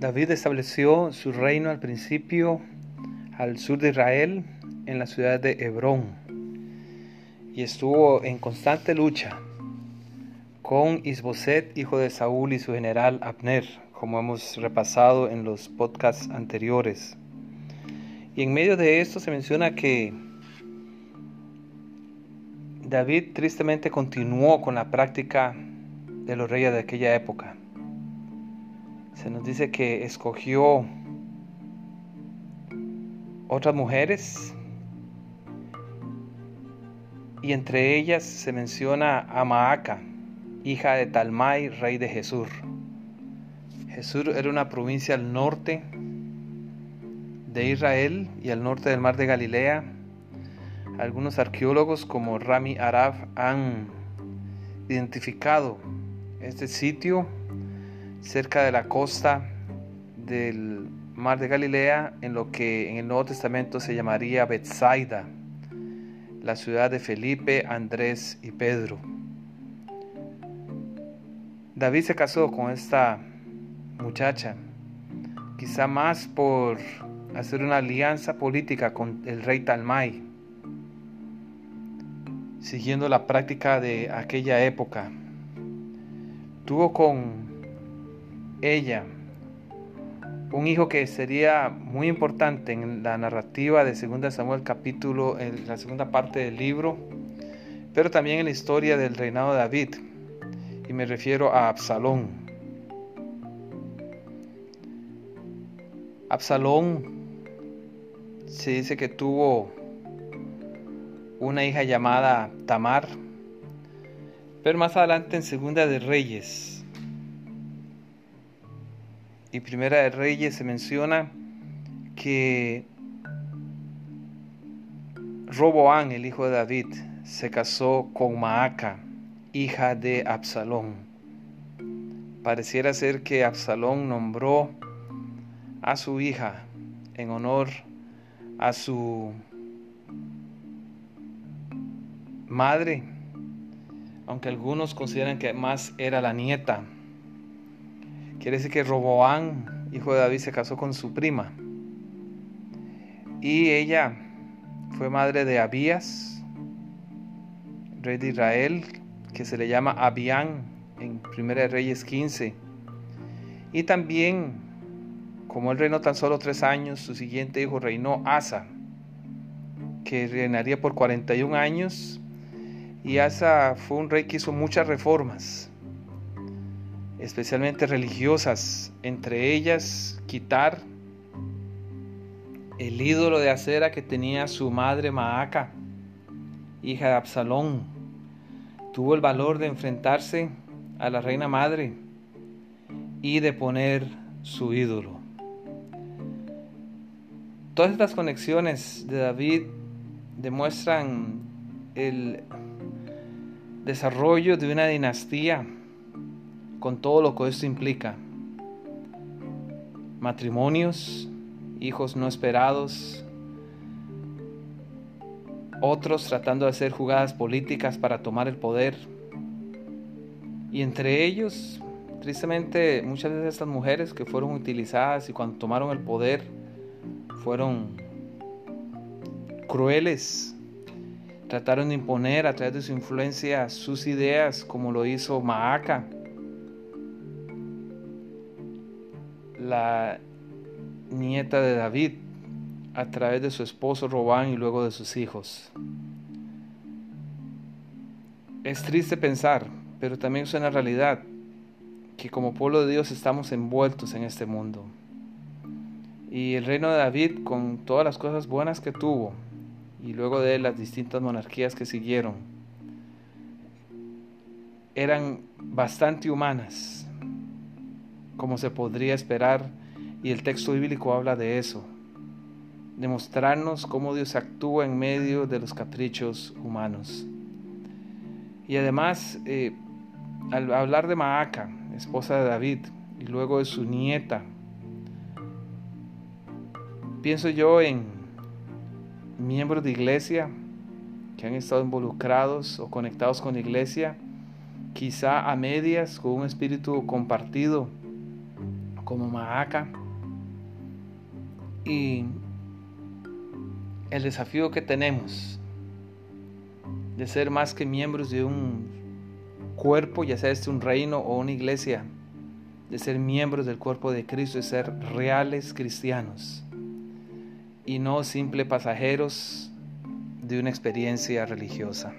David estableció su reino al principio al sur de Israel, en la ciudad de Hebrón, y estuvo en constante lucha con Isboset, hijo de Saúl, y su general Abner, como hemos repasado en los podcasts anteriores. Y en medio de esto se menciona que David tristemente continuó con la práctica de los reyes de aquella época. Se nos dice que escogió otras mujeres y entre ellas se menciona a Maaca, hija de Talmai, rey de Jesús. Jesús era una provincia al norte de Israel y al norte del mar de Galilea. Algunos arqueólogos como Rami Araf han identificado este sitio cerca de la costa del mar de Galilea en lo que en el Nuevo Testamento se llamaría Bethsaida, la ciudad de Felipe, Andrés y Pedro. David se casó con esta muchacha, quizá más por hacer una alianza política con el rey Talmai, siguiendo la práctica de aquella época. Tuvo con ella un hijo que sería muy importante en la narrativa de 2 Samuel capítulo, en la segunda parte del libro, pero también en la historia del reinado de David, y me refiero a Absalón. Absalón se dice que tuvo una hija llamada Tamar, pero más adelante en Segunda de Reyes y Primera de Reyes se menciona que Roboán, el hijo de David, se casó con Maaca, hija de Absalón. Pareciera ser que Absalón nombró a su hija en honor a su madre, aunque algunos consideran que más era la nieta Quiere decir que Roboán, hijo de David, se casó con su prima. Y ella fue madre de Abías, rey de Israel, que se le llama Abián en 1 Reyes 15. Y también, como él reinó tan solo tres años, su siguiente hijo reinó Asa, que reinaría por 41 años. Y Asa fue un rey que hizo muchas reformas especialmente religiosas, entre ellas quitar el ídolo de acera que tenía su madre Maaca, hija de Absalón. Tuvo el valor de enfrentarse a la reina madre y de poner su ídolo. Todas estas conexiones de David demuestran el desarrollo de una dinastía con todo lo que esto implica. Matrimonios, hijos no esperados, otros tratando de hacer jugadas políticas para tomar el poder. Y entre ellos, tristemente, muchas de estas mujeres que fueron utilizadas y cuando tomaron el poder fueron crueles. Trataron de imponer a través de su influencia sus ideas, como lo hizo Maaca, la nieta de David a través de su esposo Robán y luego de sus hijos. Es triste pensar, pero también es una realidad, que como pueblo de Dios estamos envueltos en este mundo. Y el reino de David, con todas las cosas buenas que tuvo, y luego de las distintas monarquías que siguieron, eran bastante humanas, como se podría esperar, y el texto bíblico habla de eso, demostrarnos cómo Dios actúa en medio de los caprichos humanos. Y además, eh, al hablar de Maaca, esposa de David, y luego de su nieta, pienso yo en miembros de iglesia que han estado involucrados o conectados con la iglesia, quizá a medias, con un espíritu compartido como Maaca. Y el desafío que tenemos de ser más que miembros de un cuerpo, ya sea este un reino o una iglesia, de ser miembros del cuerpo de Cristo, de ser reales cristianos y no simple pasajeros de una experiencia religiosa.